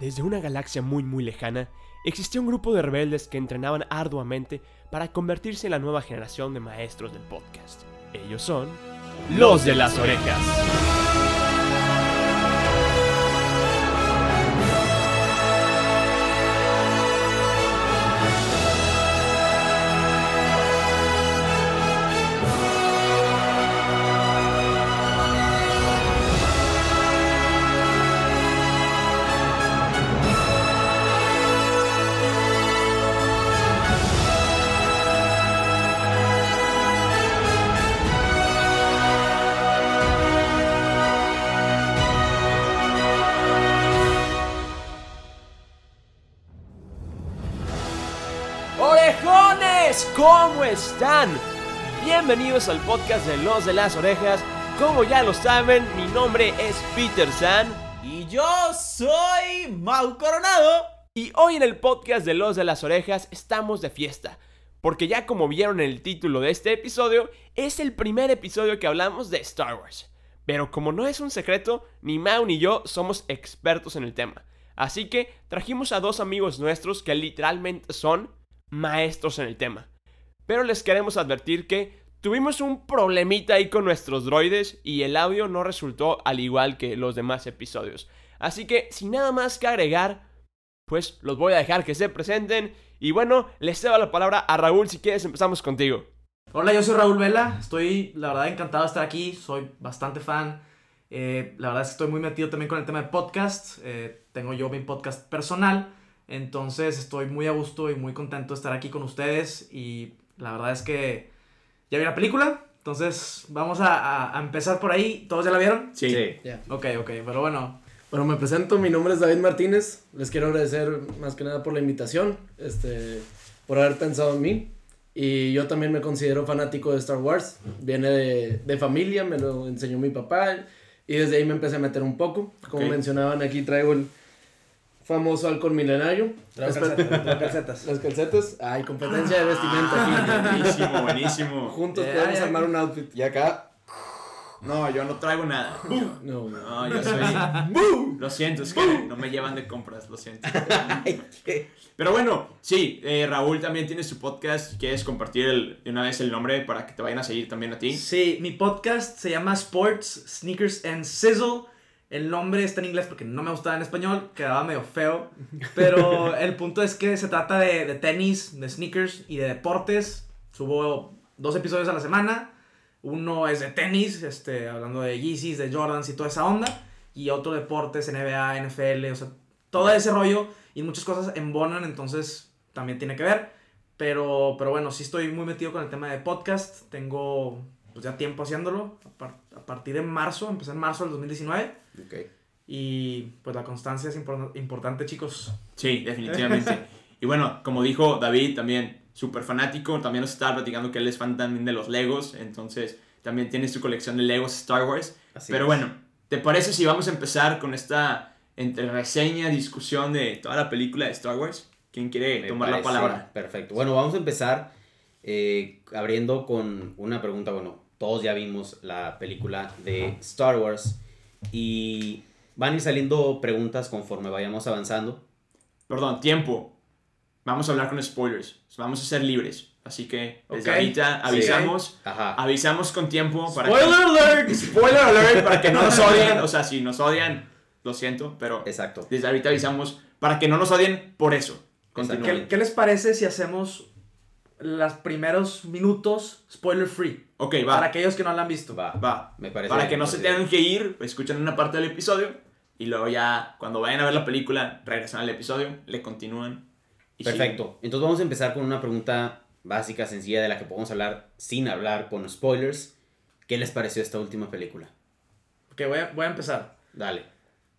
Desde una galaxia muy muy lejana, existía un grupo de rebeldes que entrenaban arduamente para convertirse en la nueva generación de maestros del podcast. Ellos son los de las orejas. Están? Bienvenidos al podcast de Los de las Orejas. Como ya lo saben, mi nombre es Peter San. Y yo soy Mau Coronado. Y hoy en el podcast de Los de las Orejas estamos de fiesta. Porque ya como vieron en el título de este episodio, es el primer episodio que hablamos de Star Wars. Pero como no es un secreto, ni Mau ni yo somos expertos en el tema. Así que trajimos a dos amigos nuestros que literalmente son maestros en el tema. Pero les queremos advertir que tuvimos un problemita ahí con nuestros droides y el audio no resultó al igual que los demás episodios. Así que sin nada más que agregar, pues los voy a dejar que se presenten. Y bueno, les cedo la palabra a Raúl si quieres empezamos contigo. Hola, yo soy Raúl Vela. Estoy, la verdad, encantado de estar aquí. Soy bastante fan. Eh, la verdad es que estoy muy metido también con el tema de podcast. Eh, tengo yo mi podcast personal. Entonces estoy muy a gusto y muy contento de estar aquí con ustedes. Y la verdad es que ya vi la película. Entonces vamos a, a- a empezar por ahí. ¿Todos ya la vieron? Sí. Ya. Ok, ok. Pero bueno. Bueno, me presento, mi nombre es David Martínez. Les quiero agradecer más que nada por la invitación, este, por haber pensado en mí. Y yo también me considero fanático de Star Wars. Viene de, de familia, me lo enseñó mi papá. Y desde ahí me empecé a meter un poco. Como Ok. mencionaban, aquí traigo el famoso halcón milenario. Espe- calcetas, traigo calcetas. Las calcetas. Hay competencia de vestimenta aquí. Buenísimo, buenísimo. Juntos podemos armar un outfit. Y acá. No, yo no traigo nada. No, no. No, yo soy. Lo siento, es que no me llevan de compras, lo siento. Pero bueno, sí, eh, Raúl también tiene su podcast. ¿Quieres compartir el- de una vez el nombre para que te vayan a seguir también a ti? Sí, mi podcast se llama Sports, Sneakers and Sizzle. El nombre está en inglés porque no me gustaba en español, quedaba medio feo. Pero el punto es que se trata de, de tenis, de sneakers y de deportes. Subo dos episodios a la semana. Uno es de tenis, este, hablando de Yeezys, de Jordans y toda esa onda. Y otro deportes, NBA, NFL, o sea, todo ese rollo. Y muchas cosas embonan, entonces también tiene que ver. Pero, pero bueno, sí estoy muy metido con el tema de podcast. Tengo pues, ya tiempo haciéndolo. A, par- a partir de marzo, empecé en marzo del 2019. Y pues la constancia es impor- importante, chicos. Sí, definitivamente. Y bueno, como dijo David, también súper fanático. También nos estaba platicando que él es fan también de los Legos. Entonces, también tiene su colección de Legos Star Wars. Así Pero es. bueno, ¿te parece si vamos a empezar con esta entre reseña, discusión de toda la película de Star Wars? ¿Quién quiere Me tomar la parece palabra? Perfecto. Bueno, vamos a empezar eh, abriendo con una pregunta. Bueno, todos ya vimos la película de Star Wars y van a ir saliendo preguntas conforme vayamos avanzando. Perdón, tiempo. Vamos a hablar con spoilers. Vamos a ser libres. Así que desde ahorita avisamos. Ajá. Avisamos con tiempo para ¡Spoiler que... alert! Spoiler alert para que no nos odien. O sea, si nos odian, lo siento, pero Exacto. desde ahorita avisamos para que no nos odien por eso. Continúen. ¿Qué, qué les parece si hacemos los primeros minutos spoiler free? Ok, Para va. aquellos que no la han visto. Va. Va. Me parece Para que no se tengan que ir, escuchan una parte del episodio y luego ya cuando vayan a ver la película, regresan al episodio, le continúan. y Perfecto. Entonces vamos a empezar con una pregunta básica, sencilla, de la que podemos hablar sin hablar con spoilers. ¿Qué les pareció esta última película? Ok, voy a, voy a empezar. Dale.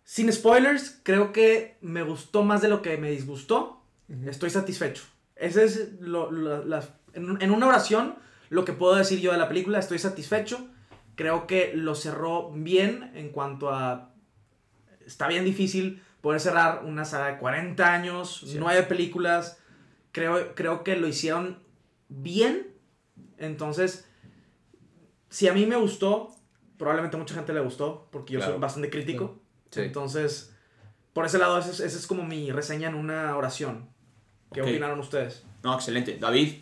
Sin spoilers, creo que me gustó más de lo que me disgustó. Estoy satisfecho. Ese es lo, lo- la- en, en una oración lo que puedo decir yo de la película. Estoy satisfecho. Creo que lo cerró bien en cuanto a... Está bien difícil poder cerrar una saga de 40 años, nueve películas. Creo, creo que lo hicieron bien. Entonces, si a mí me gustó, probablemente a mucha gente le gustó, porque yo soy bastante crítico. Sí. Entonces, por ese lado, esa es, esa es como mi reseña en una oración. ¿Qué Ok. opinaron ustedes? No, excelente. David,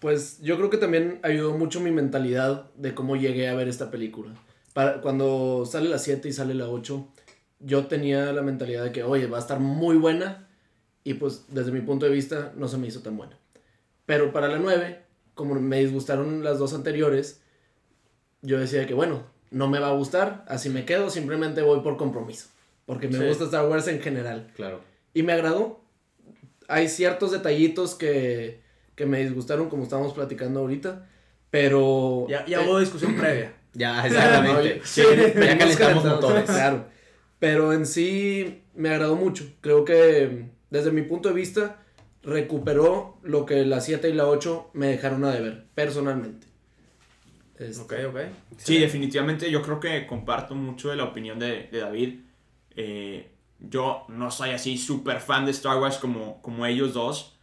Pues yo creo que también ayudó mucho mi mentalidad de cómo llegué a ver esta película. Para, cuando sale la 7 y sale la 8, yo tenía la mentalidad de que, oye, va a estar muy buena. Y pues desde mi punto de vista no se me hizo tan buena. Pero para la 9, como me disgustaron las dos anteriores, yo decía que, bueno, no me va a gustar, así me quedo, simplemente voy por compromiso. Porque me Sí. gusta Star Wars en general. Claro. Y me agradó. Hay ciertos detallitos que, que me disgustaron, como estábamos platicando ahorita. Pero. Ya, ya eh, hubo discusión previa. Ya, exactamente. Sí, ya calentamos motores. Claro. Pero en sí me agradó mucho. Creo que desde mi punto de vista recuperó lo que la 7 y la 8 me dejaron a deber, personalmente. Este, Ok, ok. Sí, definitivamente yo creo que comparto mucho de la opinión de, de David. Eh, yo no soy así súper fan de Star Wars como, como ellos dos.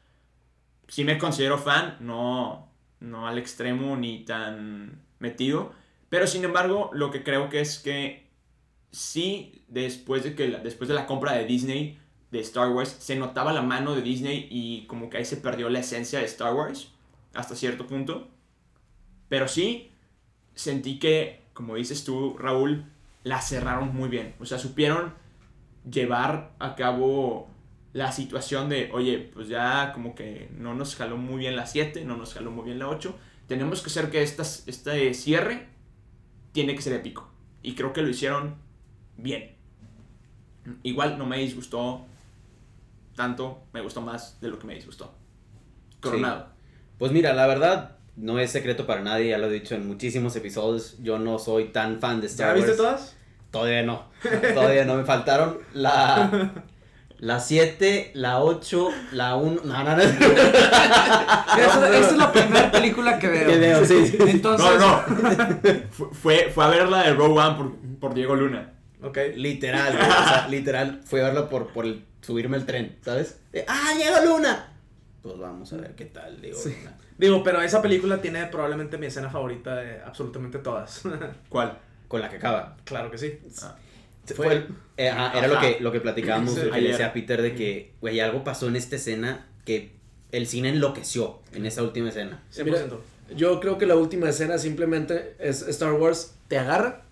Sí me considero fan, no, no al extremo ni tan metido. Pero sin embargo, lo que creo que es que sí, después de, que después de la compra de Disney de Star Wars, se notaba la mano de Disney y como que ahí se perdió la esencia de Star Wars hasta cierto punto. Pero sí, sentí que, como dices tú, Raúl, la cerraron muy bien. O sea, supieron llevar a cabo la situación de, oye, pues ya como que no nos jaló muy bien la 7, no nos jaló muy bien la 8. Tenemos que hacer que estas, este cierre tiene que ser épico. Y creo que lo hicieron bien. Igual no me disgustó tanto, me gustó más de lo que me disgustó. Coronado. Pues mira, la verdad, no es secreto para nadie, ya lo he dicho en muchísimos episodios. Yo no soy tan fan de ¿Ya Star viste Wars. todas? Todavía no. Todavía no. Me faltaron la. La 7, la 8, la 1. No, no, no. Esta es la primera película que veo. Que veo, sí. Entonces. No, no. Fu- fue, fue a ver la de Rogue One por, por Diego Luna. Ok. Literal, güey, o sea, literal. Fui a verlo por, por el- subirme al tren, ¿sabes? De, ¡Ah, llega Luna! Pues vamos a ver qué tal, digo. Luna. Digo, pero esa película tiene probablemente mi escena favorita de absolutamente todas. ¿Cuál? Con la que acaba. claro que sí. Fue, el- eh, ajá, era lo que, lo que platicábamos, Sí. que decía a Peter de que, güey, algo pasó en esta escena que el cine enloqueció en esa última escena. 100%. Mira, Yo creo que la última escena simplemente es Star Wars te agarra,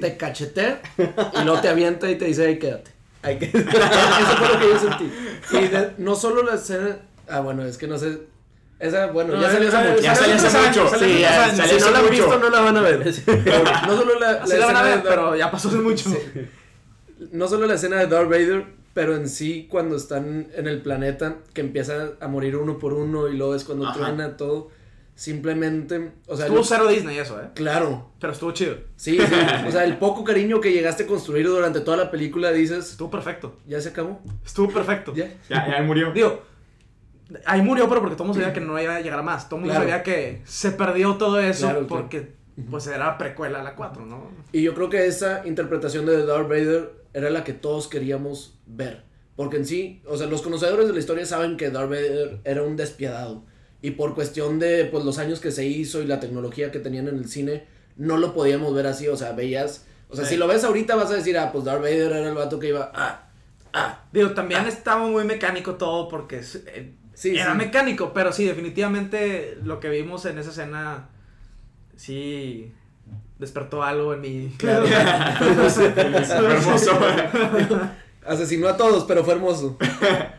te cachetea y luego te avienta y te dice, ahí quédate. Hay que... Eso fue lo que yo sentí. Y de- no solo la escena, ah bueno, es que no sé, esa, bueno, No, ya salió hace eh, mucho. Ya salió hace mucho. salió Sí, ya, años. si salió no hace la han mucho. visto no la van a ver. No solo la, la Así la van a escena ver, Darth- pero ya pasó hace mucho. no solo la escena de Darth Vader, pero en sí cuando están en el planeta, que empieza a morir uno por uno y luego es cuando Ajá. truena todo, simplemente, o sea, Estuvo yo- cero Disney eso, ¿eh? claro, Pero estuvo chido. sí, sí, o sea, el poco cariño que llegaste a construir durante toda la película dices, Estuvo perfecto. ya se acabó, Estuvo perfecto. ya. Ya, ya murió. Digo, ahí murió, pero porque todo el mundo sabía que no iba a llegar a más. Todo el mundo Claro. sabía que se perdió todo eso Claro, claro. porque pues era precuela a la 4, ¿no? Y yo creo que esa interpretación de Darth Vader era la que todos queríamos ver. Porque en sí, o sea, los conocedores de la historia saben que Darth Vader era un despiadado. Y por cuestión de pues, los años que se hizo y la tecnología que tenían en el cine, no lo podíamos ver así. O sea, veías. O sea, Sí. si lo ves ahorita vas a decir, ah, pues Darth Vader era el vato que iba. Ah, ah. Digo, también estaba muy mecánico todo porque eh, Sí, era sí. mecánico, pero sí, definitivamente lo que vimos en esa escena sí despertó algo en mi... Claro. Fue hermoso. Asesinó a todos, pero fue hermoso.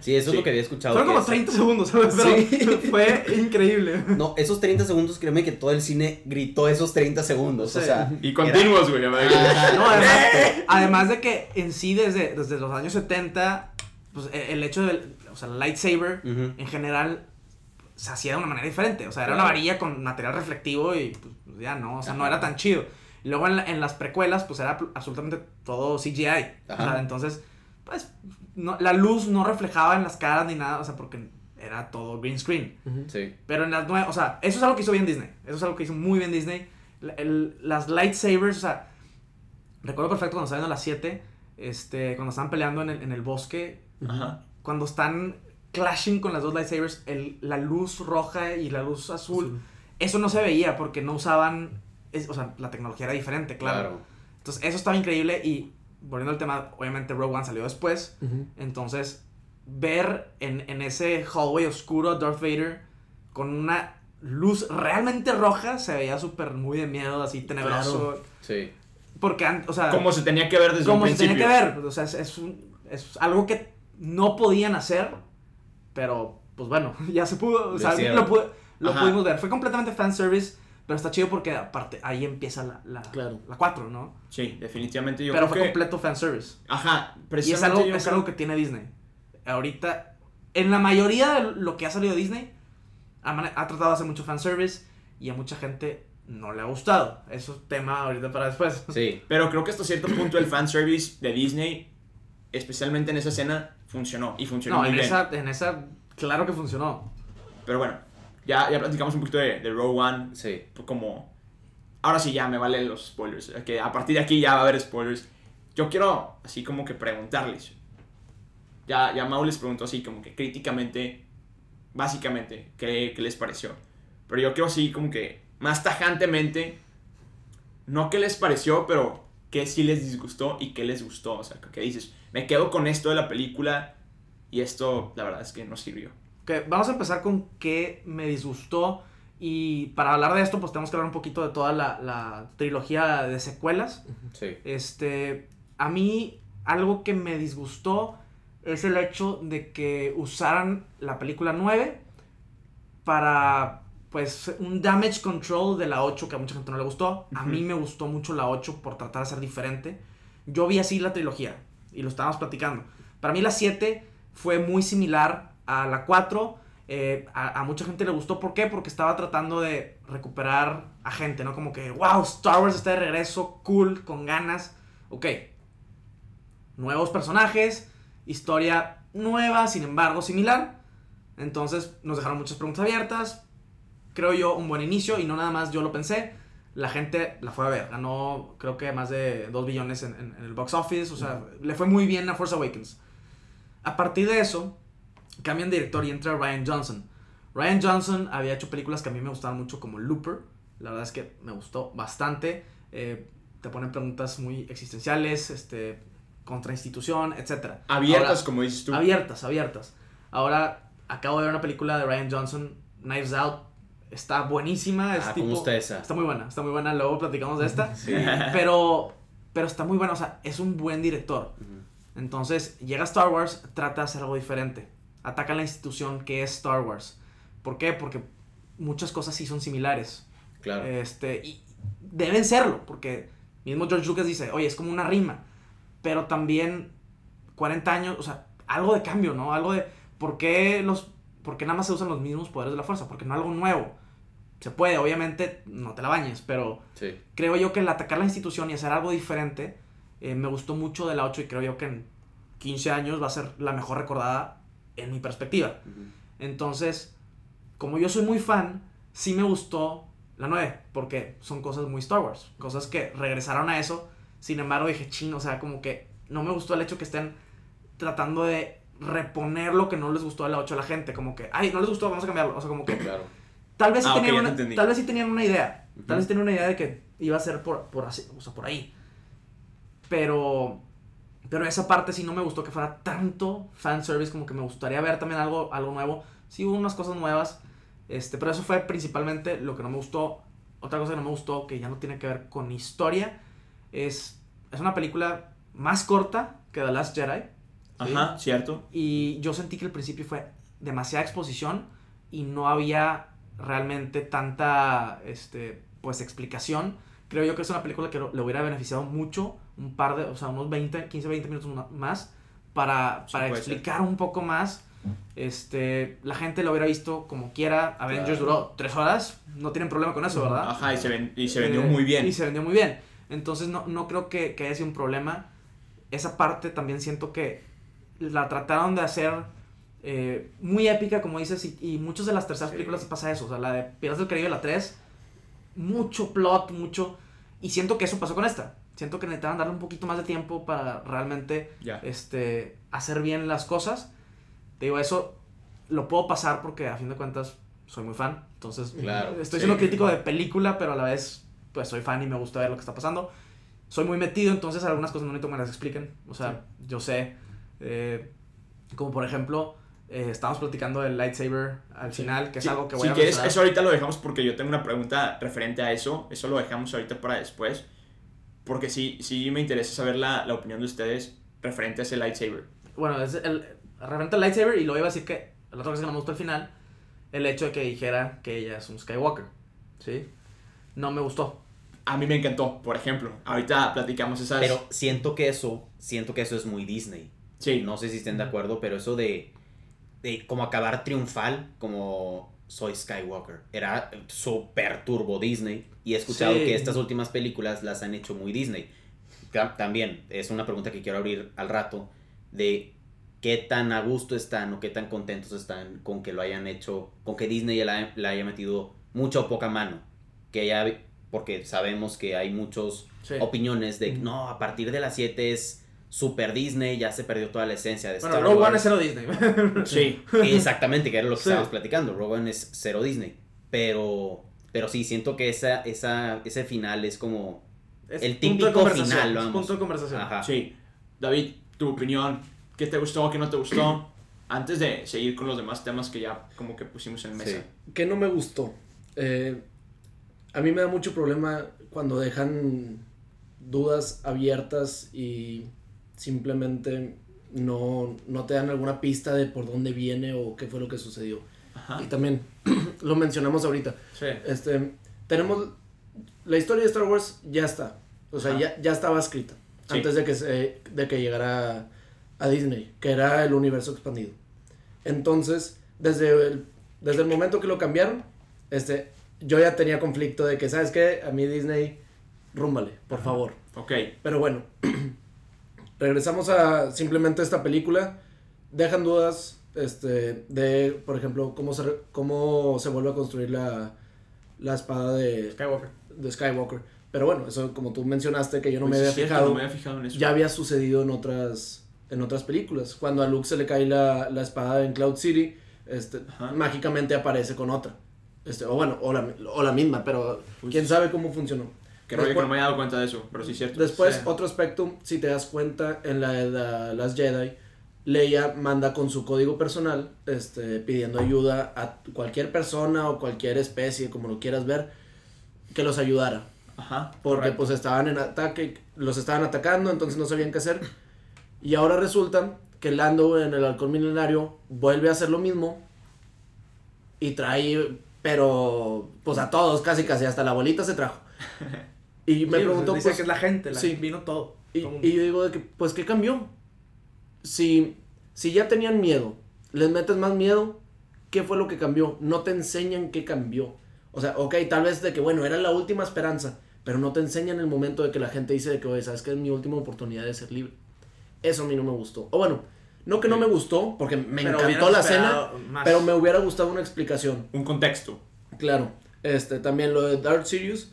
Sí, eso Sí. es lo que había escuchado. Fueron como es- 30 segundos, ¿sabes? Pero Sí. fue increíble. No, esos 30 segundos, créeme que todo el cine gritó esos 30 segundos. O Sí. sea, Y continuos, güey. era- No, además, además de que en sí desde, desde los años 70, pues e- el hecho del, o sea, el lightsaber en general se hacía de una manera diferente. O sea, era una varilla con material reflectivo y pues, ya no, o sea, no era tan chido. Y luego en, la- en las precuelas, pues era absolutamente todo CGI. O sea, entonces, pues no, la luz no reflejaba en las caras ni nada, o sea, porque era todo green screen. Sí. Pero en las nuevas, o sea, eso es algo que hizo bien Disney. Eso es algo que hizo muy bien Disney. El- las lightsabers, o sea, recuerdo perfecto cuando estaban a las 7, este, cuando estaban peleando en el, en el bosque, Ajá. cuando están clashing con las dos lightsabers, el, la luz roja y la luz azul, Azul. eso no se veía porque no usaban, es- o sea, la tecnología era diferente, claro. Entonces, eso estaba increíble y volviendo al tema, obviamente Rogue One salió después. Entonces, ver en, en ese hallway oscuro a Darth Vader con una luz realmente roja se veía súper muy de miedo, así tenebroso. Sí. Porque, o sea, Como se tenía que ver desde como un se principio. tenía que ver. O sea, es, es, un- es algo que no podían hacer, pero pues bueno, ya se pudo. O Lo sea, lo, pu- lo pudimos ver. Fue completamente fanservice, pero está chido porque aparte ahí empieza la, la, Claro. la 4, ¿no? Sí, definitivamente yo pero creo fue que... completo fanservice. Ajá, Y es precisamente algo, yo es creo- algo que tiene Disney. Ahorita, en la mayoría de lo que ha salido de Disney, ha, ha tratado de hacer mucho fanservice y a mucha gente no le ha gustado. Eso es tema ahorita para después. Sí. Pero creo que hasta cierto punto el fanservice de Disney, especialmente en esa escena, funcionó. Y funcionó No, muy en bien. esa, en esa, claro que funcionó. Pero bueno, ya, ya platicamos un poquito de, de Rogue One. Sí. Como... Ahora sí ya me valen los spoilers. Que a partir de aquí ya va a haber spoilers. Yo quiero así como que preguntarles. Ya, ya Mau les preguntó así como que críticamente, básicamente, qué, qué les pareció. Pero yo quiero así como que más tajantemente, no qué les pareció, pero qué sí les disgustó y qué les gustó. O sea, que dices, me quedo con esto de la película y esto la verdad es que no sirvió. Ok, vamos a empezar con qué me disgustó. Y para hablar de esto, pues tenemos que hablar un poquito de toda la, la trilogía de secuelas. Sí. Este, a mí algo que me disgustó es el hecho de que usaran la película 9 para pues un damage control de la 8 que a mucha gente no le gustó. A mí me gustó mucho la 8 por tratar de ser diferente. Yo vi así la trilogía y lo estábamos platicando. Para mí la 7 fue muy similar a la 4. eh, a, a mucha gente le gustó. ¿Por qué? Porque estaba tratando de recuperar a gente, ¿no? Como que, wow, Star Wars está de regreso, cool, con ganas. Ok. Nuevos personajes, historia nueva, sin embargo, similar. Entonces nos dejaron muchas preguntas abiertas. Creo yo un buen inicio y no nada más yo lo pensé. La gente la fue a ver. Ganó creo que más de 2 billones en, en- en el box office. O sea, le fue muy bien a Force Awakens. A partir de eso, cambian de director y entra Ryan Johnson. Ryan Johnson había hecho películas que a mí me gustaban mucho como Looper. La verdad es que me gustó bastante. Eh, te ponen preguntas muy existenciales, este, contra institución, etc. Abiertas, como dices tú. Abiertas, abiertas. Ahora acabo de ver una película de Ryan Johnson, Knives Out. Está buenísima. Es Ah, tipo, ¿cómo está esa? Está muy buena, está muy buena. Luego platicamos de esta. Sí. Pero, pero está muy buena. O sea, es un buen director. Entonces, llega Star Wars, trata de hacer algo diferente. Ataca la institución que es Star Wars. ¿Por qué? Porque muchas cosas sí son similares. Claro. Este, y deben serlo, porque mismo George Lucas dice, oye, es como una rima. Pero también 40 años, o sea, algo de cambio, ¿no? Algo de, ¿por qué, los, por qué nada más se usan los mismos poderes de la fuerza? Porque no algo nuevo. Se puede, obviamente, no te la bañes, pero Sí. creo yo que el atacar la institución y hacer algo diferente eh, me gustó mucho de la 8 y creo yo que en 15 años va a ser la mejor recordada en mi perspectiva. Entonces, como yo soy muy fan, sí me gustó la 9, porque son cosas muy Star Wars, cosas que regresaron a eso. Sin embargo, dije, chino, o sea, como que no me gustó el hecho que estén tratando de reponer lo que no les gustó de la 8 a la gente, como que, ay, no les gustó, vamos a cambiarlo. O sea, como que Claro. tal vez sí, Ah, ok, tenían, ya te una, tal vez sí tenían una idea, Ujú. tal vez tenían una idea de que iba a ser por, por, así, o sea, por ahí. Pero, pero esa parte sí no me gustó que fuera tanto fanservice, como que me gustaría ver también algo, algo nuevo. Sí hubo unas cosas nuevas, este, pero eso fue principalmente lo que no me gustó. Otra cosa que no me gustó, que ya no tiene que ver con historia, es, es una película más corta que The Last Jedi. ¿Sí? Ajá, cierto. Y yo sentí que el principio fue demasiada exposición y no había realmente tanta este, pues explicación. Creo yo que es una película que le hubiera beneficiado mucho, un par de, o sea, unos 20, 15, 20 minutos más para, Sí, para puede ser. explicar un poco más. Este, la gente lo hubiera visto como quiera. Avengers Claro. duró 3 horas, no tienen problema con eso, ¿verdad? Ajá, y se, ven- y se vendió Eh, muy bien. Y se vendió muy bien. Entonces no, no creo que, que haya sido un problema. Esa parte también siento que la trataron de hacer eh, muy épica, como dices, y, y muchas de las terceras Sí. películas pasa eso. O sea, la de Piratas del Caribe, la 3, mucho plot, mucho... Y siento que eso pasó con esta. Siento que necesitaban darle un poquito más de tiempo para realmente este, hacer bien las cosas. Te digo, eso lo puedo pasar porque a fin de cuentas soy muy fan. Entonces, Claro, estoy sí. siendo crítico de película, pero a la vez, pues soy fan y me gusta ver lo que está pasando. soy muy metido, entonces algunas cosas no necesito que me las expliquen. O sea, yo sé. Eh, como por ejemplo, eh, estábamos platicando del lightsaber al final, que es Sí, algo que voy si a quieres, mencionar. eso ahorita lo dejamos porque yo tengo una pregunta referente a eso. Eso lo dejamos ahorita para después. Porque sí, sí me interesa saber la, la opinión de ustedes referente a ese lightsaber. Bueno, es el, referente al lightsaber y luego iba a decir que la otra cosa que no me gustó al final, el hecho de que dijera que ella es un Skywalker. ¿Sí? No me gustó. A mí me encantó, por ejemplo. Ahorita platicamos esas... Pero siento que eso, siento que eso es muy Disney. Sí, No sé si estén de acuerdo, pero eso de, de como acabar triunfal, como soy Skywalker, era súper turbo Disney. Y he escuchado Sí. que estas últimas películas las han hecho muy Disney. Ta- También es una pregunta que quiero abrir al rato de qué tan a gusto están o qué tan contentos están con que lo hayan hecho, con que Disney le, le haya metido mucha o poca mano. Que ya, porque sabemos que hay muchos Sí. opiniones de no, a partir de las 7 es super Disney, ya se perdió toda la esencia de Bueno, Star Rogue One es cero Disney. sí. Exactamente, que era lo que Sí. estábamos platicando. Rogue One es cero Disney. Pero, pero sí, siento que esa, esa, ese final es como. Es El típico conversación, final, es vamos. Punto de conversación. Ajá. Sí. David, tu opinión. ¿Qué te gustó? ¿Qué no te gustó? Antes de seguir con los demás temas que ya como que pusimos en mesa. Sí. que no me gustó. Eh, a mí me da mucho problema cuando dejan dudas abiertas y simplemente no, no te dan alguna pista de por dónde viene o qué fue lo que sucedió. Ajá. Y también lo mencionamos ahorita. Sí. Este, tenemos la historia de Star Wars ya está. O sea, ya, ya estaba escrita Sí. antes de que se, de que llegara a Disney, que era el universo expandido. Entonces, desde el, desde el momento que lo cambiaron, este, yo ya tenía conflicto de que, ¿sabes qué? A mí Disney, rúmbale, por favor. Ok. Pero bueno, regresamos a simplemente esta película. Dejan dudas este, de, por ejemplo, cómo se, cómo se vuelve a construir la, la espada de, Skywalker. de Skywalker. Pero bueno, eso como tú mencionaste que yo no Pues me había cierto, fijado, no me había fijado en eso. ya había sucedido en otras, en otras películas. Cuando a Luke se le cae la, la espada en Cloud City, este, Ajá. mágicamente aparece con otra. Este, o bueno, o la, o la misma, pero Pues- quién sabe cómo funcionó. Que no me había dado cuenta de eso, pero sí es cierto. Después, Sí. otro aspecto, si te das cuenta, en la de la- las Jedi, Leia manda con su código personal, este, pidiendo ayuda a cualquier persona o cualquier especie, como lo quieras ver, que los ayudara. Ajá. Porque Correcto. pues estaban en ataque, los estaban atacando, entonces no sabían qué hacer. Y ahora resulta que Lando en el halcón milenario vuelve a hacer lo mismo y trae, pero pues a todos, casi casi, hasta la abuelita se trajo. Y me Sí, preguntó, dice pues, que es la gente, la sí. vino todo. y, Todo y yo digo de que, pues, ¿qué cambió? Si, si ya tenían miedo, les metes más miedo, ¿qué fue lo que cambió? No te enseñan qué cambió. O sea, ok, tal vez de que, bueno, era la última esperanza, pero no te enseñan el momento de que la gente dice de que, oye, ¿sabes que es mi última oportunidad de ser libre? Eso a mí no me gustó. O bueno, no que no me gustó, porque me Pero encantó la más. pero me hubiera gustado una explicación. Un contexto. Claro, este, también lo de Dark Sirius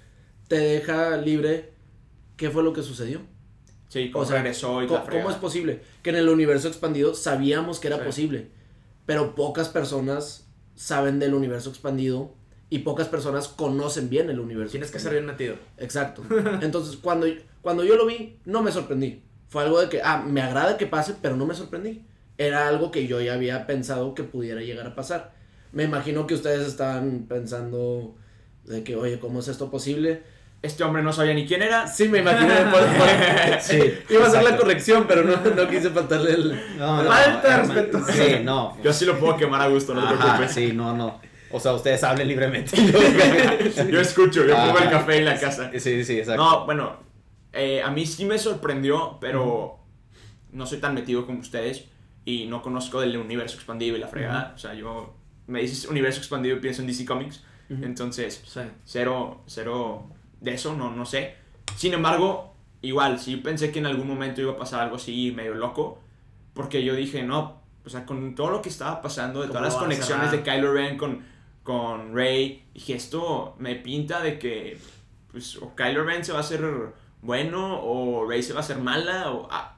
te deja libre qué fue lo que sucedió. Sí, cómo O sea, regresó y ¿cómo, cómo es posible? Que en el universo expandido sabíamos que era Sí. posible, pero pocas personas saben del universo expandido y pocas personas conocen bien el universo. Tienes que ser expandido. bien metido. Exacto. Entonces, cuando, cuando yo lo vi, no me sorprendí. Fue algo de que, ah, me agrada que pase, pero no me sorprendí. Era algo que yo ya había pensado que pudiera llegar a pasar. Me imagino que ustedes estaban pensando de que, oye, ¿cómo es esto posible? Este hombre no sabía ni quién era. Sí, me imaginé. por- por- Sí, Iba a hacer la corrección, pero no, no quise faltarle el... No, no, Falta respeto. Sí, no. Yo sí lo puedo quemar a gusto, no te Ajá, preocupes. sí, no, no. O sea, ustedes hablen libremente. Yo escucho, yo pongo el Ajá. café en la casa. Sí, sí, exacto. No, bueno, eh, a mí sí me sorprendió, pero no soy tan metido como ustedes y no conozco del universo expandido y la fregada. O sea, yo me dices universo expandido y pienso en DC Comics. Entonces, Sí. cero, cero de eso, no, no sé. Sin embargo, igual, sí pensé que en algún momento iba a pasar algo así medio loco, porque yo dije, no, o sea, con todo lo que estaba pasando, de ¿Cómo todas las conexiones de? Kylo Ren con, con Rey, dije, esto me pinta de que, pues, o Kylo Ren se va a hacer bueno, o Rey se va a hacer mala, o ah,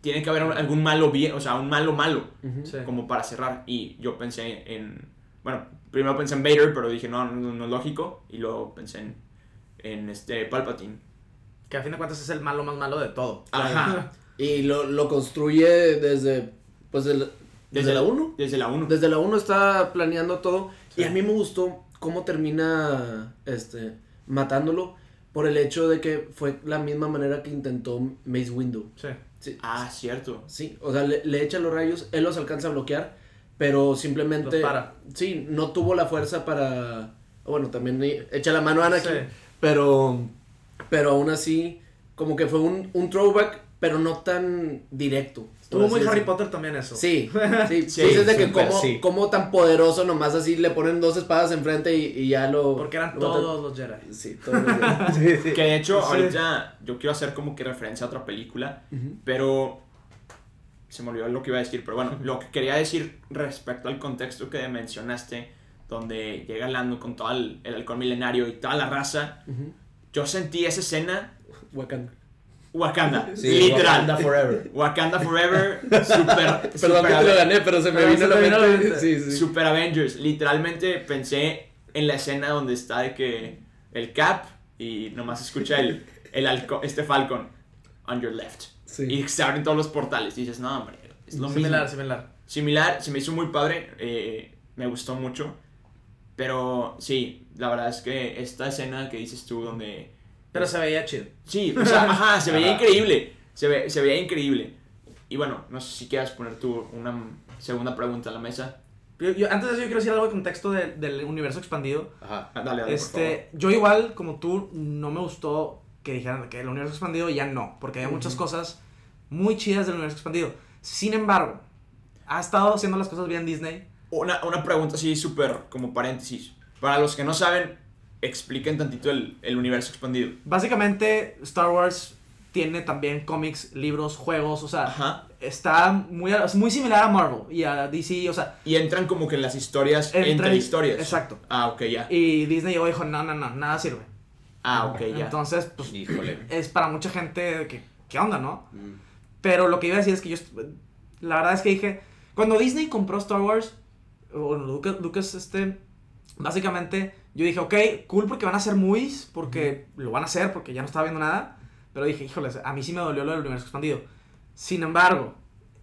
tiene que haber algún malo bien, o sea, un malo malo Sí. como para cerrar. Y yo pensé en. Bueno, primero pensé en Vader, pero dije, no, no, no es lógico. Y luego pensé en, en este Palpatine. Que a fin de cuentas es el malo más malo de todo. Ajá. Y lo, lo construye desde, pues, del- desde, la 1. Desde la 1. Desde la 1 está planeando todo. Y a mí me gustó cómo termina este, matándolo por el hecho de que fue la misma manera que intentó Mace Windu. Sí. Sí, Ah, cierto. sí, o sea, le, le echa los rayos, él los alcanza a bloquear, pero simplemente... Los para. Sí, no tuvo la fuerza para... Bueno, también echa la mano a Anakin, Sí. Pero, pero aún así, como que fue un, un throwback, pero no tan directo. por Tuvo así muy Harry. Potter también eso. Sí, sí, Sí, dices de que sí. como tan poderoso nomás así le ponen dos espadas enfrente y, y ya lo... Porque eran lo todos los Jedi. Sí, todos los días. Que de hecho, Sí. ahorita yo quiero hacer como que referencia a otra película, pero se me olvidó lo que iba a decir. Pero bueno, lo que quería decir respecto al contexto que mencionaste, donde llega Lando con todo el, el halcón milenario y toda la raza, Ujú. yo sentí esa escena Wakanda. Wakanda, Sí, literal. Wakanda Forever. Wakanda Forever, super, Perdón super que te lo gané, pero se me Pero vino la mente. Sí, sí. Super Avengers. Literalmente pensé en la escena donde está de que el Cap y nomás escucha el, el halco- este Falcon on your left. Sí. Y se abren todos los portales. Y dices, no, hombre, es lo Similar, mismo. similar. Similar, se me hizo muy padre. eh, me gustó mucho. Pero sí, la verdad es que esta escena que dices tú, donde. Pero se veía chido. Sí, o sea, ajá, se veía increíble. Se, ve, se veía increíble. Y bueno, no sé si quieras poner tú una segunda pregunta a la mesa. Yo- yo- antes de eso, yo quiero decir algo de contexto de- del universo expandido. Ajá. Ah, Dale, dale, por favor. Este, yo igual, como tú, no me gustó que dijeran que el universo expandido ya no, porque hay muchas cosas muy chidas del universo expandido. Sin embargo, ha estado haciendo las cosas bien Disney. Una, una pregunta así súper como paréntesis. Para los que no saben, expliquen tantito el, el universo expandido. Básicamente, Star Wars tiene también cómics, libros, juegos, o sea, Ajá. está muy, es muy similar a Marvel y a DC, o sea, Y entran como que en las historias entre en- historias. exacto. Ah, ok, ya. y Disney llegó y dijo, no, no, no, nada sirve. Ah, ok, ya. Entonces, pues, Híjole. es para mucha gente que, ¿qué onda, no? Mm. Pero lo que iba a decir es que yo, la verdad es que dije, cuando Disney compró Star Wars, o Lucas, Lucas este, básicamente yo dije, ok, cool porque van a ser movies, porque lo van a hacer, porque ya no estaba viendo nada, pero dije, híjoles, a mí sí me dolió lo del universo expandido. Sin embargo,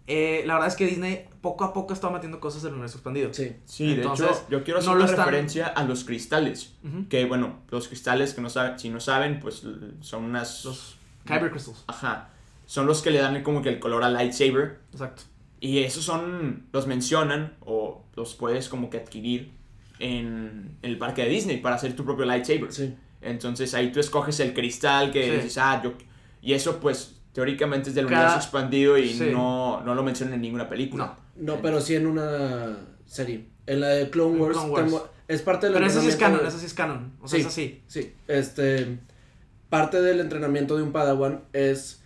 eh, la verdad es que Disney poco a poco estaba metiendo cosas del universo expandido. Sí. Sí, de Entonces, hecho, yo quiero hacer no una están- referencia a los cristales. Ujú. Que bueno, los cristales que no saben, si no saben, pues son unas. Los Kyber Crystals, Ajá. Son los que le dan como que el color al lightsaber. exacto. Y esos son, los mencionan o los puedes como que adquirir en el parque de Disney para hacer tu propio lightsaber. Sí. Entonces ahí tú escoges el cristal que Sí. dices, ah, yo... Y eso pues teóricamente es del Cada- universo expandido y Sí. no, no lo mencionan en ninguna película. No. No, pero sí en una serie. En la de Clone Wars. Clone Wars. tengo- es parte del Pero sí es canon, de- sí es canon, o sea, Sí. es así. Sí, este. Parte del entrenamiento de un Padawan es.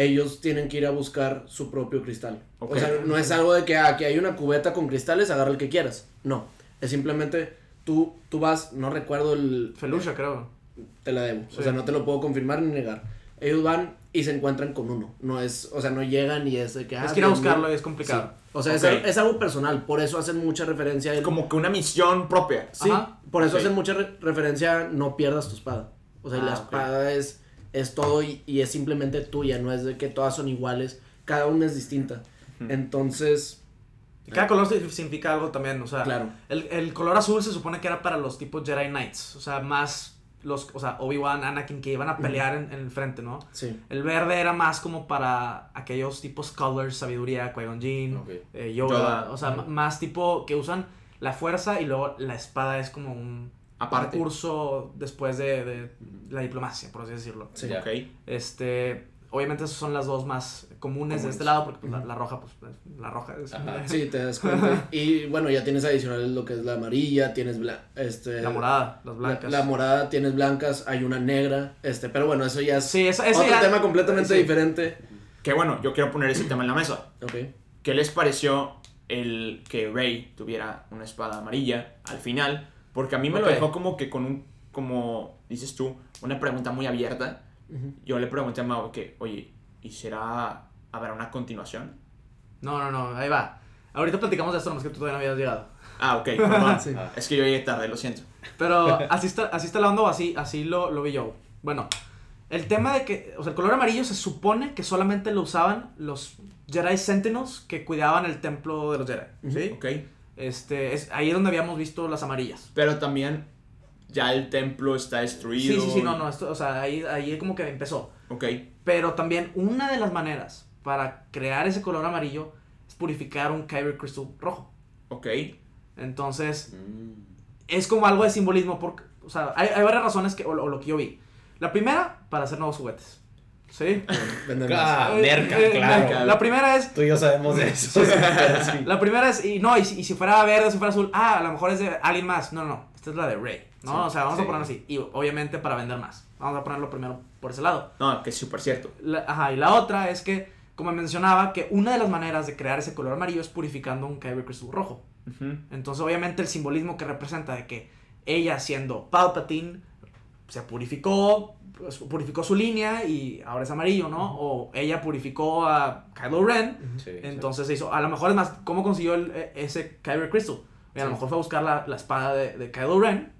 Ellos tienen que ir a buscar su propio cristal. O sea, no es algo de que ah, aquí hay una cubeta con cristales, agarra el que quieras. No. Es simplemente tú, tú vas, no recuerdo el. Felucia, creo. Te la debo. Sí. O sea, no te lo puedo confirmar ni negar. Ellos van y se encuentran con uno. No es, o sea, no llegan y es de que. es ah, que ir a buscarlo y es complicado. Sí. O sea, es es, algo personal. Por eso hacen mucha referencia a. Es como que una misión propia. Sí, Ajá. por eso hacen mucha re- referencia a no pierdas tu espada. O sea, la Ah, ok. espada es, es todo y, y es simplemente tuya, no es de que todas son iguales, cada una es distinta. Entonces, Cada color sig- significa algo también, o sea, claro, el, el color azul se supone que era para los tipos Jedi Knights, o sea, más los, o sea, Obi-Wan, Anakin que iban a pelear en, en el frente, ¿no? sí. El verde era más como para aquellos tipos colors, sabiduría, Qui-Gon Jinn, eh, Yoda, Yoda. o sea, más tipo que usan la fuerza y luego la espada es como un Aparte. recurso después de, de la diplomacia, por así decirlo. Sí. Ya. Ok. Este, obviamente esas son las dos más comunes, de este lado, porque pues, la, la roja, pues, la roja es... Ajá. Sí, te das cuenta. y bueno, ya tienes adicional lo que es la amarilla, tienes bla- este La morada, las la, blancas. la morada, tienes blancas, hay una negra, este, pero bueno, eso ya es Sí, eso, eso otro ya- tema completamente sí. diferente. Que bueno, yo quiero poner ese tema en la mesa. Ok. ¿Qué les pareció el que Rey tuviera una espada amarilla al final? Porque a mí me Ok. lo dejó como que con un, como dices tú, una pregunta muy abierta. Ujú. Yo le pregunté a Mau que, oye, ¿y será, habrá una continuación? No, no, no, ahí va. Ahorita platicamos de esto, nomás que tú todavía no habías llegado. Ah, ok, perdón. Sí. Ah. Es que yo llegué tarde, lo siento. Pero así está, así está la onda o así, así lo, lo vi yo. Bueno, El tema de que, o sea, el color amarillo se supone que solamente lo usaban los Jedi Sentinels que cuidaban el templo de los Jedi. ¿Sí? Ok. Este, es ahí es donde habíamos visto las amarillas. Pero también ya el templo está destruido. Sí, sí, sí, no, no, esto, o sea, ahí, ahí como que empezó. Ok. Pero también una de las maneras para crear ese color amarillo es purificar un Kyber Crystal rojo. Ok. Entonces, Mm. es como algo de simbolismo, porque, o sea, hay, hay varias razones que, o, o lo que yo vi. La primera, para hacer nuevos juguetes. ¿Sí? Vender más. Ah, Eh, merca, eh, claro. la- La primera es, Tú y yo sabemos de eso. Sí. la primera es, y no, y si, y si fuera verde, si fuera azul, ah, a lo mejor es de alguien más. No, no, no, esta es la de Rey, ¿no? Sí, o sea, vamos sí. a ponerlo así. Y obviamente para vender más. Vamos a ponerlo primero por ese lado. No, que es súper cierto. La- ajá, y la otra es que, como mencionaba, que una de las maneras de crear ese color amarillo es purificando un Kyber Crystal rojo. Entonces, obviamente, el simbolismo que representa de que ella, siendo Palpatine, se purificó, purificó su línea y ahora es amarillo, ¿no? O ella purificó a Kylo Ren, Sí, sí. entonces se hizo. A lo mejor es más, ¿cómo consiguió el- e- ese Kyber Crystal? Y a lo mejor fue a buscar la, la espada de, de Kylo Ren,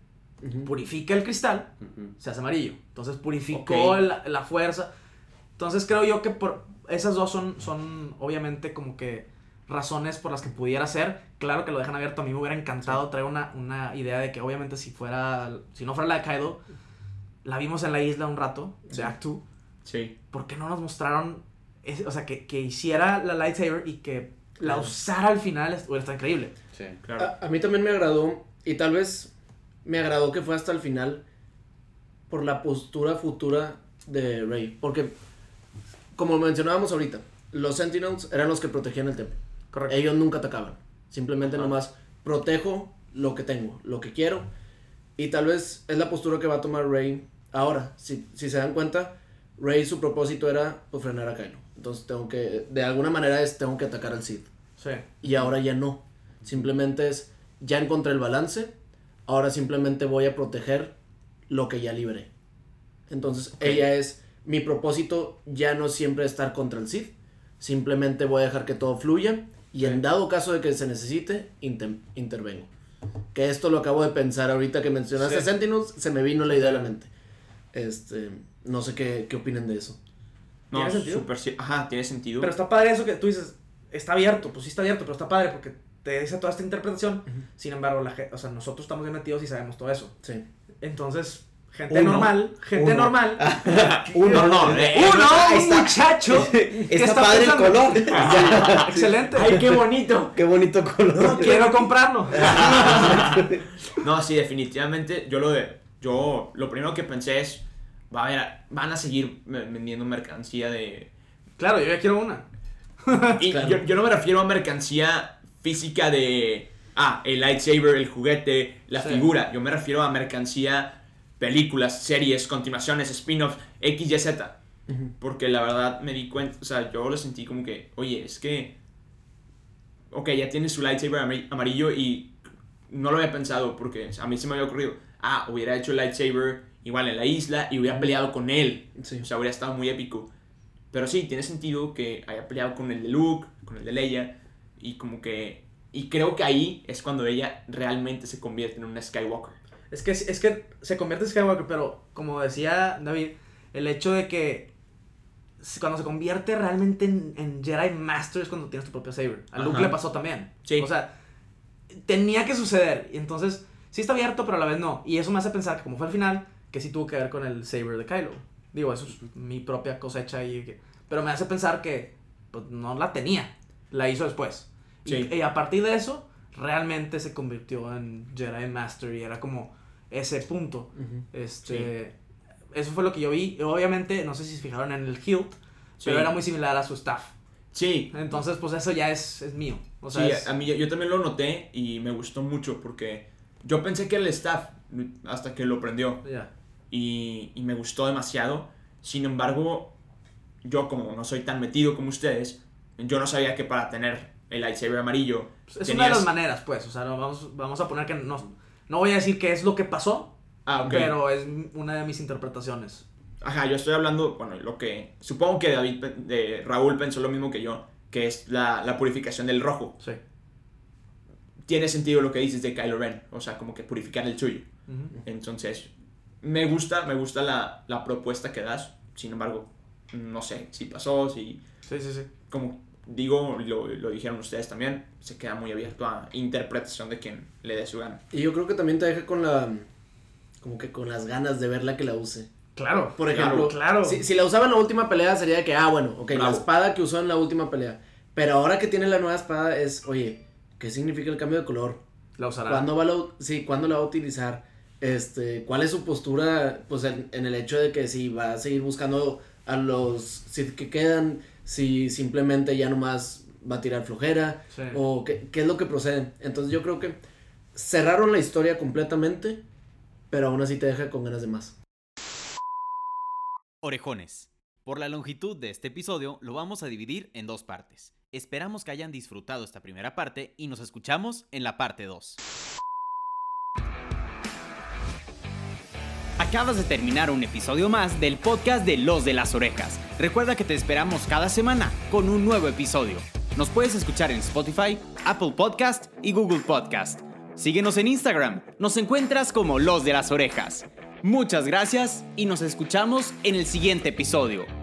purifica el cristal se hace amarillo. Entonces purificó la, la fuerza. Entonces creo yo que por esas dos son, son obviamente como que razones por las que pudiera ser. Claro que lo dejan abierto. A mí me hubiera encantado traer una, una idea de que obviamente si fuera, si no fuera la de Kaido, la vimos en la isla un rato, de Act 2. Sí. ¿Por qué no nos mostraron, ese- o sea, que, que hiciera la lightsaber y que la Claro. usara al final? est- Hubiera estado increíble. Sí. Claro. A, a mí también me agradó, y tal vez me agradó que fue hasta el final por la postura futura de Rey. Porque, como mencionábamos ahorita, los Sentinels eran los que protegían el templo. Correcto. Ellos nunca atacaban. Simplemente Ajá. nomás protejo lo que tengo, lo que quiero. Y tal vez es la postura que va a tomar Rey ahora. Si, si se dan cuenta, Rey su propósito era pues, frenar a Kylo. Entonces tengo que, de alguna manera es, tengo que atacar al Sith. Sí. Y ahora ya no. Simplemente es, ya encontré el balance, ahora simplemente voy a proteger lo que ya libré. Entonces ella es, mi propósito ya no siempre estar contra el Sith, simplemente voy a dejar que todo fluya y en dado caso de que se necesite, intem- intervengo. Que esto lo acabo de pensar ahorita que mencionaste Sí. Sentinels, se me vino la idea a la mente. Este, no sé qué, qué opinen de eso. No, ¿Tiene sentido? Ajá, tiene sentido. Pero está padre eso que tú dices, está abierto, pues sí está abierto, pero está padre porque te dice toda esta interpretación. Sin embargo, la, o sea, nosotros estamos bien metidos y sabemos todo eso. Sí. Entonces, gente Uno. normal, gente Uno. normal, Uno, no, eh, uno, está. muchacho, que Está, padre pensando, el color. Excelente. ¡Ay, qué bonito! Qué bonito color. No quiero comprarlo. No, sí, definitivamente. Yo lo de. Yo lo primero que pensé es. Va a haber, van a seguir ve- vendiendo mercancía de. Claro, yo ya quiero una. Y Claro. yo, yo no me refiero a mercancía física de. Ah, el lightsaber, el juguete, la Sí. figura. Yo me refiero a mercancía, películas, series, continuaciones, spin-offs, X, Y, Z. Porque la verdad me di cuenta, o sea, yo lo sentí como que, oye, es que. Ok, ya tiene su lightsaber amar- amarillo y no lo había pensado porque a mí se me había ocurrido. Ah, hubiera hecho el lightsaber igual en la isla y hubiera peleado con él. Sí. O sea, hubiera estado muy épico. Pero sí, tiene sentido que haya peleado con el de Luke, con el de Leia. Y como que. Y creo que ahí es cuando ella realmente se convierte en una Skywalker. Es que, es que se convierte en Skywalker, pero como decía David, el hecho de que cuando se convierte realmente en, en Jedi Master es cuando tienes tu propio saber. A Luke Ajá. le pasó también. Sí. O sea, tenía que suceder. Y entonces, sí está abierto, pero a la vez no. Y eso me hace pensar que como fue al final, que sí tuvo que ver con el saber de Kylo. Digo, eso es mi propia cosecha. Y pero me hace pensar que pues, no la tenía. La hizo después. Y- Sí. Y, a partir de eso, realmente se convirtió en Jedi Master y era como ese punto. Ujú. Este, Eso fue lo que yo vi. Y Obviamente, no sé si se fijaron en el hilt, pero Sí. era muy similar a su staff. Sí, Entonces, pues eso ya es, es mío. O sea, sí, es- a mí yo también lo noté y me gustó mucho porque yo pensé que era el staff hasta que lo prendió ya. y, y me gustó demasiado. Sin embargo, yo como no soy tan metido como ustedes, yo no sabía que para tener el lightsaber amarillo Pues, es una de tenías- las maneras, pues. O sea, no, vamos, vamos a poner que no, no voy a decir qué es lo que pasó, Ah, ok. pero es una de mis interpretaciones. Ajá, yo estoy hablando, bueno, lo que supongo que David, de Raúl pensó lo mismo que yo, que es la, la purificación del rojo. Sí. Tiene sentido lo que dices de Kylo Ren, o sea, como que purificar el suyo. Ujú. Entonces, me gusta, me gusta la, la propuesta que das. sin embargo, no sé si pasó, si, Sí, sí, sí. como digo, lo, lo dijeron ustedes también, se queda muy abierto a interpretación de quien le dé su gana. Y yo creo que también te deja con la. Como que con las ganas de verla que la use. Claro. Por ejemplo, claro. Si, si la usaba en la última pelea sería que, ah, bueno, ok, la Bravo. espada que usó en la última pelea. Pero ahora que tiene la nueva espada es, oye, ¿qué significa el cambio de color? La usará. ¿Cuándo, va la, u- sí, ¿Cuándo la va a utilizar? Este, ¿Cuál es su postura pues, en, en el hecho de que si va a seguir buscando a los Sith que quedan, si simplemente ya nomás va a tirar flojera, Sí. o qué, qué es lo que procede? Entonces yo creo que cerraron la historia completamente, pero aún así te deja con ganas de más. Orejones. Por la longitud de este episodio lo vamos a dividir en dos partes. Esperamos que hayan disfrutado esta primera parte y nos escuchamos en la parte 2. Acabas de terminar un episodio más del podcast de Los de las Orejas. Recuerda que te esperamos cada semana con un nuevo episodio. Nos puedes escuchar en Spotify, Apple Podcast y Google Podcast. Síguenos en Instagram, nos encuentras como Los de las Orejas. Muchas gracias y nos escuchamos en el siguiente episodio.